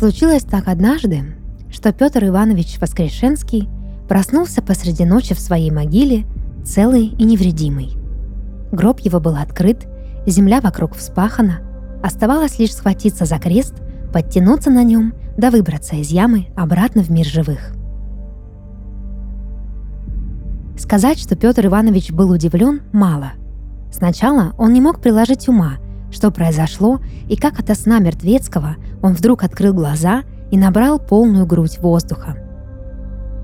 Случилось так однажды, что Петр Иванович Воскрешенский проснулся посреди ночи в своей могиле целый и невредимый. Гроб его был открыт, земля вокруг вспахана, оставалось лишь схватиться за крест, подтянуться на нем, да выбраться из ямы обратно в мир живых. Сказать, что Петр Иванович был удивлен, мало. Сначала он не мог приложить ума, что произошло и как от сна мертвецкого он вдруг открыл глаза и набрал полную грудь воздуха.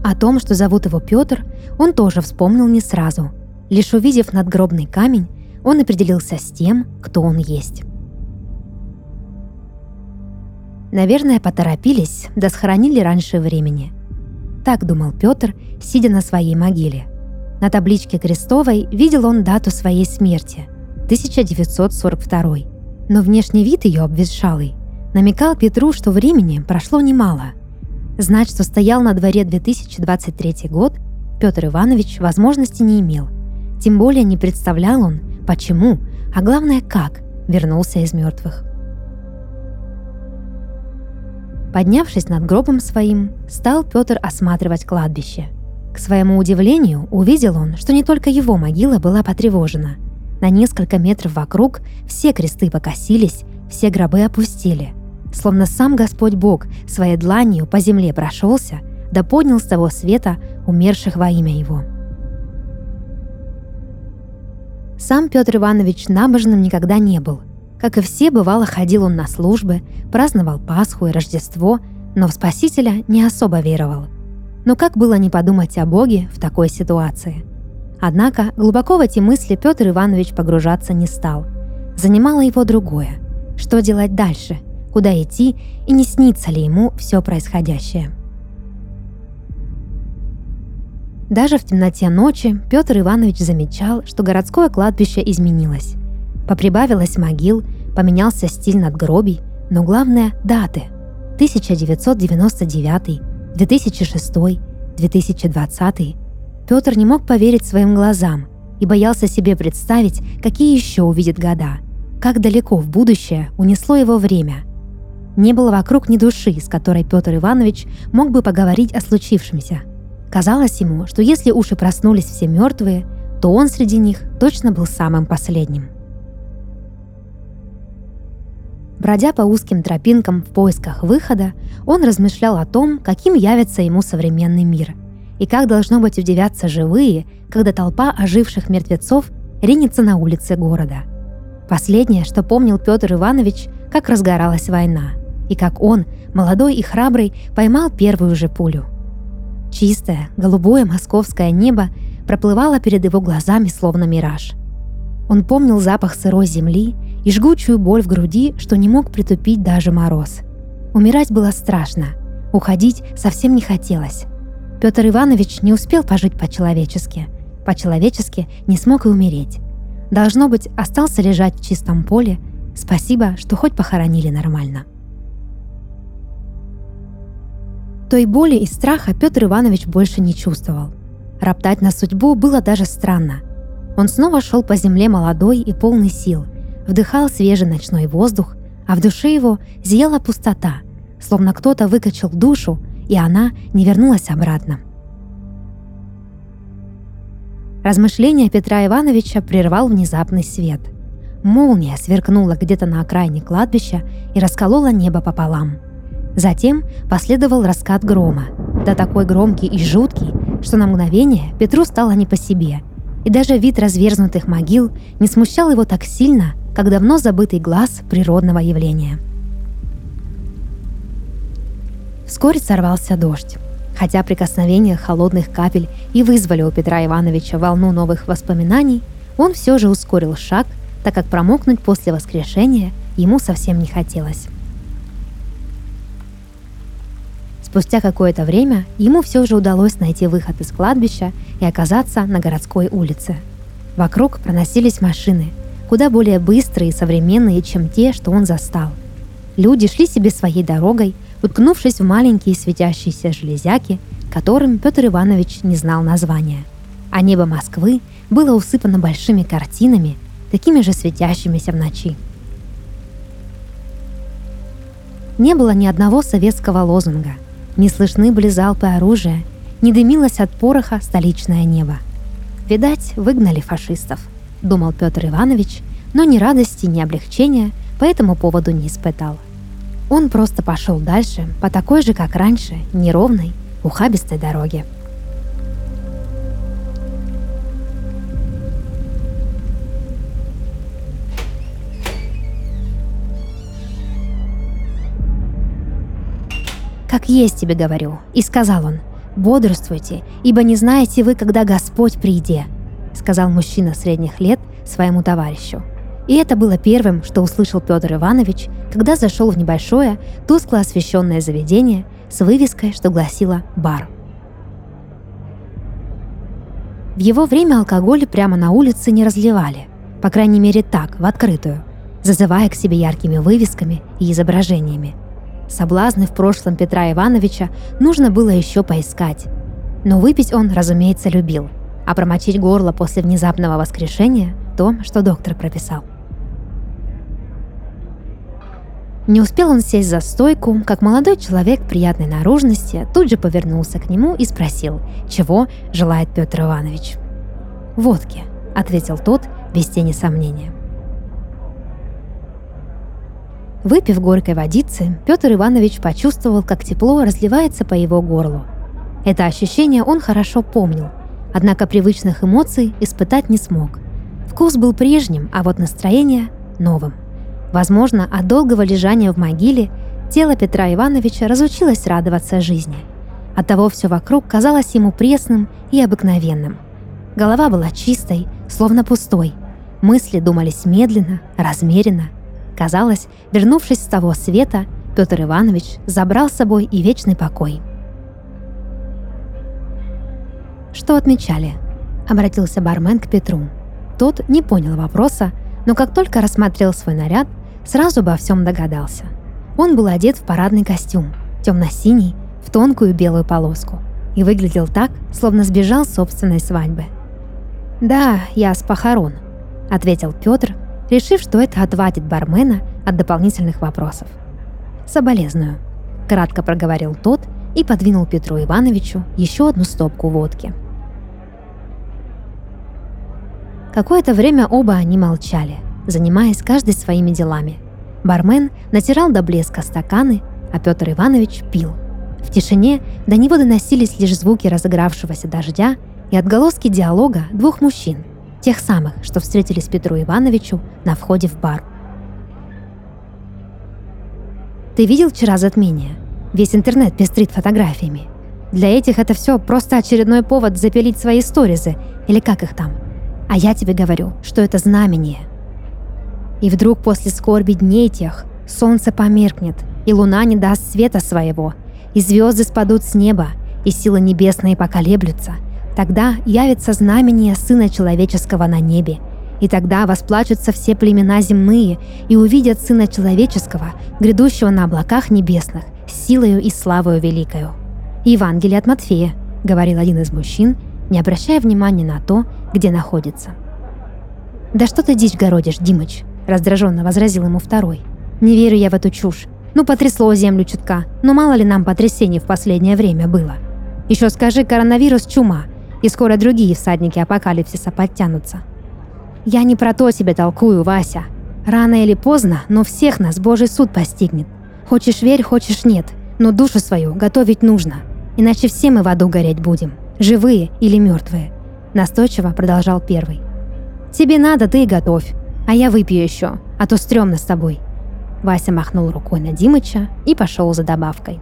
О том, что зовут его Петр, он тоже вспомнил не сразу. Лишь увидев надгробный камень, он определился с тем, кто он есть. Наверное, поторопились, да схоронили раньше времени. Так думал Петр, сидя на своей могиле. На табличке крестовой видел он дату своей смерти – 1942. Но внешний вид ее обветшалый намекал Петру, что времени прошло немало. Знать, что стоял на дворе 2023 год, Петр Иванович возможности не имел. Тем более не представлял он, почему, а главное как, вернулся из мертвых. Поднявшись над гробом своим, стал Петр осматривать кладбище. К своему удивлению, увидел он, что не только его могила была потревожена. На несколько метров вокруг все кресты покосились, все гробы опустили. Словно сам Господь Бог своей дланью по земле прошелся, да поднял с того света умерших во имя Его. Сам Петр Иванович набожным никогда не был. Как и все, бывало, ходил он на службы, праздновал Пасху и Рождество, но в Спасителя не особо веровал. Но как было не подумать о Боге в такой ситуации? Однако глубоко в эти мысли Петр Иванович погружаться не стал. Занимало его другое. Что делать дальше? Куда идти? И не снится ли ему все происходящее? Даже в темноте ночи Петр Иванович замечал, что городское кладбище изменилось. Поприбавилось могил, поменялся стиль надгробий, но главное – даты. 1999, 2006, 2020. Петр не мог поверить своим глазам и боялся себе представить, какие еще увидит года, как далеко в будущее унесло его время. Не было вокруг ни души, с которой Петр Иванович мог бы поговорить о случившемся – Казалось ему, что если уши проснулись все мертвые, то он среди них точно был самым последним. Бродя по узким тропинкам в поисках выхода, он размышлял о том, каким явится ему современный мир, и как должно быть удивятся живые, когда толпа оживших мертвецов ринется на улицы города. Последнее, что помнил Петр Иванович, как разгоралась война, и как он, молодой и храбрый, поймал первую же пулю – Чистое, голубое московское небо проплывало перед его глазами словно мираж. Он помнил запах сырой земли и жгучую боль в груди, что не мог притупить даже мороз. Умирать было страшно, уходить совсем не хотелось. Петр Иванович не успел пожить по-человечески. По-человечески не смог и умереть. Должно быть, остался лежать в чистом поле. Спасибо, что хоть похоронили нормально. Той боли и страха Петр Иванович больше не чувствовал. Роптать на судьбу было даже странно. Он снова шел по земле молодой и полный сил, вдыхал свежий ночной воздух, а в душе его зияла пустота, словно кто-то выкачал душу, и она не вернулась обратно. Размышления Петра Ивановича прервал внезапный свет. Молния сверкнула где-то на окраине кладбища и расколола небо пополам – Затем последовал раскат грома, да такой громкий и жуткий, что на мгновение Петру стало не по себе. И даже вид разверзнутых могил не смущал его так сильно, как давно забытый глаз природного явления. Вскоре сорвался дождь. Хотя прикосновения холодных капель и вызвали у Петра Ивановича волну новых воспоминаний, он все же ускорил шаг, так как промокнуть после воскрешения ему совсем не хотелось. Спустя какое-то время ему все же удалось найти выход из кладбища и оказаться на городской улице. Вокруг проносились машины, куда более быстрые и современные, чем те, что он застал. Люди шли себе своей дорогой, уткнувшись в маленькие светящиеся железяки, которым Петр Иванович не знал названия. А небо Москвы было усыпано большими картинами, такими же светящимися в ночи. не было ни одного советского лозунга. Не слышны были залпы оружия, не дымилось от пороха столичное небо. Видать, выгнали фашистов, думал Петр Иванович, но ни радости, ни облегчения по этому поводу не испытал. Он просто пошел дальше по такой же, как раньше, неровной, ухабистой дороге. «Как есть тебе говорю», и сказал он, «Бодрствуйте, ибо не знаете вы, когда Господь придет», сказал мужчина средних лет своему товарищу. И это было первым, что услышал Петр Иванович, когда зашел в небольшое, тускло освещенное заведение с вывеской, что гласила «бар». В его время алкоголь прямо на улице не разливали, по крайней мере так, в открытую, зазывая к себе яркими вывесками и изображениями. Соблазны в прошлом Петра Ивановича нужно было еще поискать. Но выпить он, разумеется, любил, а промочить горло после внезапного воскрешения – то, что доктор прописал – Не успел он сесть за стойку, как молодой человек приятной наружности тут же повернулся к нему и спросил, чего желает Петр Иванович. «Водки», — ответил тот без тени сомнения. Выпив горькой водицы, Петр Иванович почувствовал, как тепло разливается по его горлу. Это ощущение он хорошо помнил, однако привычных эмоций испытать не смог. Вкус был прежним, а вот настроение – новым – Возможно, от долгого лежания в могиле тело Петра Ивановича разучилось радоваться жизни. Оттого все вокруг казалось ему пресным и обыкновенным. Голова была чистой, словно пустой. Мысли думались медленно, размеренно. Казалось, вернувшись с того света, Петр Иванович забрал с собой и вечный покой. «Что отмечали?» – обратился бармен к Петру. Тот не понял вопроса, но как только рассмотрел свой наряд, сразу обо всем догадался. Он был одет в парадный костюм, темно-синий, в тонкую белую полоску, и выглядел так, словно сбежал с собственной свадьбы. «Да, я с похорон», — ответил Петр, решив, что это отвадит бармена от дополнительных вопросов. «Соболезную», — кратко проговорил тот и подвинул Петру Ивановичу еще одну стопку водки. Какое-то время оба они молчали, занимаясь каждый своими делами. Бармен натирал до блеска стаканы, а Петр Иванович пил. В тишине до него доносились лишь звуки разыгравшегося дождя и отголоски диалога двух мужчин, тех самых, что встретились Петру Ивановичу на входе в бар. «Ты видел вчера затмение? Весь интернет пестрит фотографиями. Для этих это все просто очередной повод запилить свои сторизы, или как их там. А я тебе говорю, что это знамение – и вдруг после скорби дней тех солнце померкнет, и луна не даст света своего, и звезды спадут с неба, и силы небесные поколеблются. Тогда явится знамение Сына Человеческого на небе, и тогда восплачутся все племена земные и увидят Сына Человеческого, грядущего на облаках небесных, силою и славою великою. Евангелие от Матфея, говорил один из мужчин, не обращая внимания на то, где находится. «Да что ты дичь городишь, Димыч?» Раздраженно возразил ему второй. «Не верю я в эту чушь. Ну, потрясло землю чутка, но мало ли нам потрясений в последнее время было. Еще скажи, коронавирус – чума, и скоро другие всадники апокалипсиса подтянутся. Я не про то себе толкую, Вася. Рано или поздно, но всех нас Божий суд постигнет. Хочешь верь, хочешь нет, но душу свою готовить нужно, иначе все мы в аду гореть будем, живые или мертвые. Настойчиво продолжал первый. Тебе надо, ты и готовь. А я выпью еще, а то стрёмно с тобой. Вася махнул рукой на Димыча и пошел за добавкой.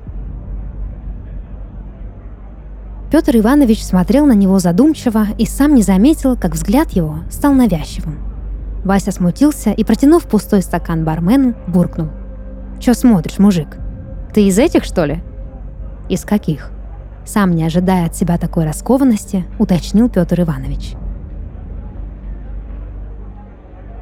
Петр Иванович смотрел на него задумчиво и сам не заметил, как взгляд его стал навязчивым. Вася смутился и, протянув пустой стакан бармену, буркнул. «Чё смотришь, мужик? Ты из этих, что ли?» «Из каких?» Сам не ожидая от себя такой раскованности, уточнил Петр Иванович –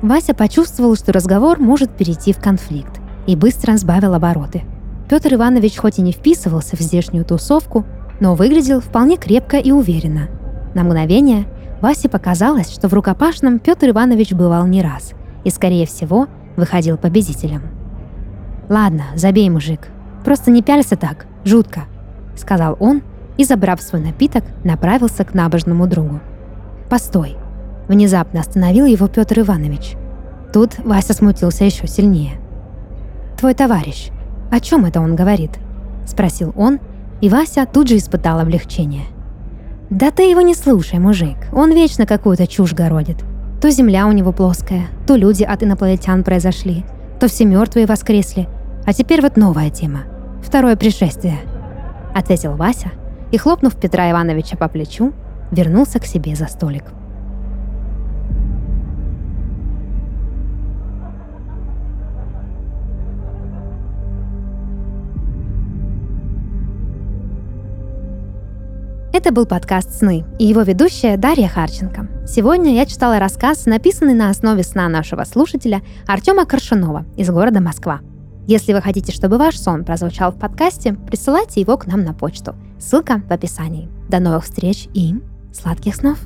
Вася почувствовал, что разговор может перейти в конфликт, и быстро сбавил обороты. Петр Иванович хоть и не вписывался в здешнюю тусовку, но выглядел вполне крепко и уверенно. На мгновение Васе показалось, что в рукопашном Петр Иванович бывал не раз и, скорее всего, выходил победителем. «Ладно, забей, мужик. Просто не пялься так. Жутко», — сказал он и, забрав свой напиток, направился к набожному другу. «Постой!» — внезапно остановил его Петр Иванович. Тут Вася смутился еще сильнее. «Твой товарищ, о чем это он говорит?» — спросил он, и Вася тут же испытал облегчение. «Да ты его не слушай, мужик, он вечно какую-то чушь городит. То земля у него плоская, то люди от инопланетян произошли, то все мертвые воскресли, а теперь вот новая тема. Второе пришествие», — ответил Вася и, хлопнув Петра Ивановича по плечу, вернулся к себе за столик. Это был подкаст «Сны» и его ведущая Дарья Харченко. Сегодня я читала рассказ, написанный на основе сна нашего слушателя Артема Коршунова из города Москва. Если вы хотите, чтобы ваш сон прозвучал в подкасте, присылайте его к нам на почту. Ссылка в описании. До новых встреч и сладких снов!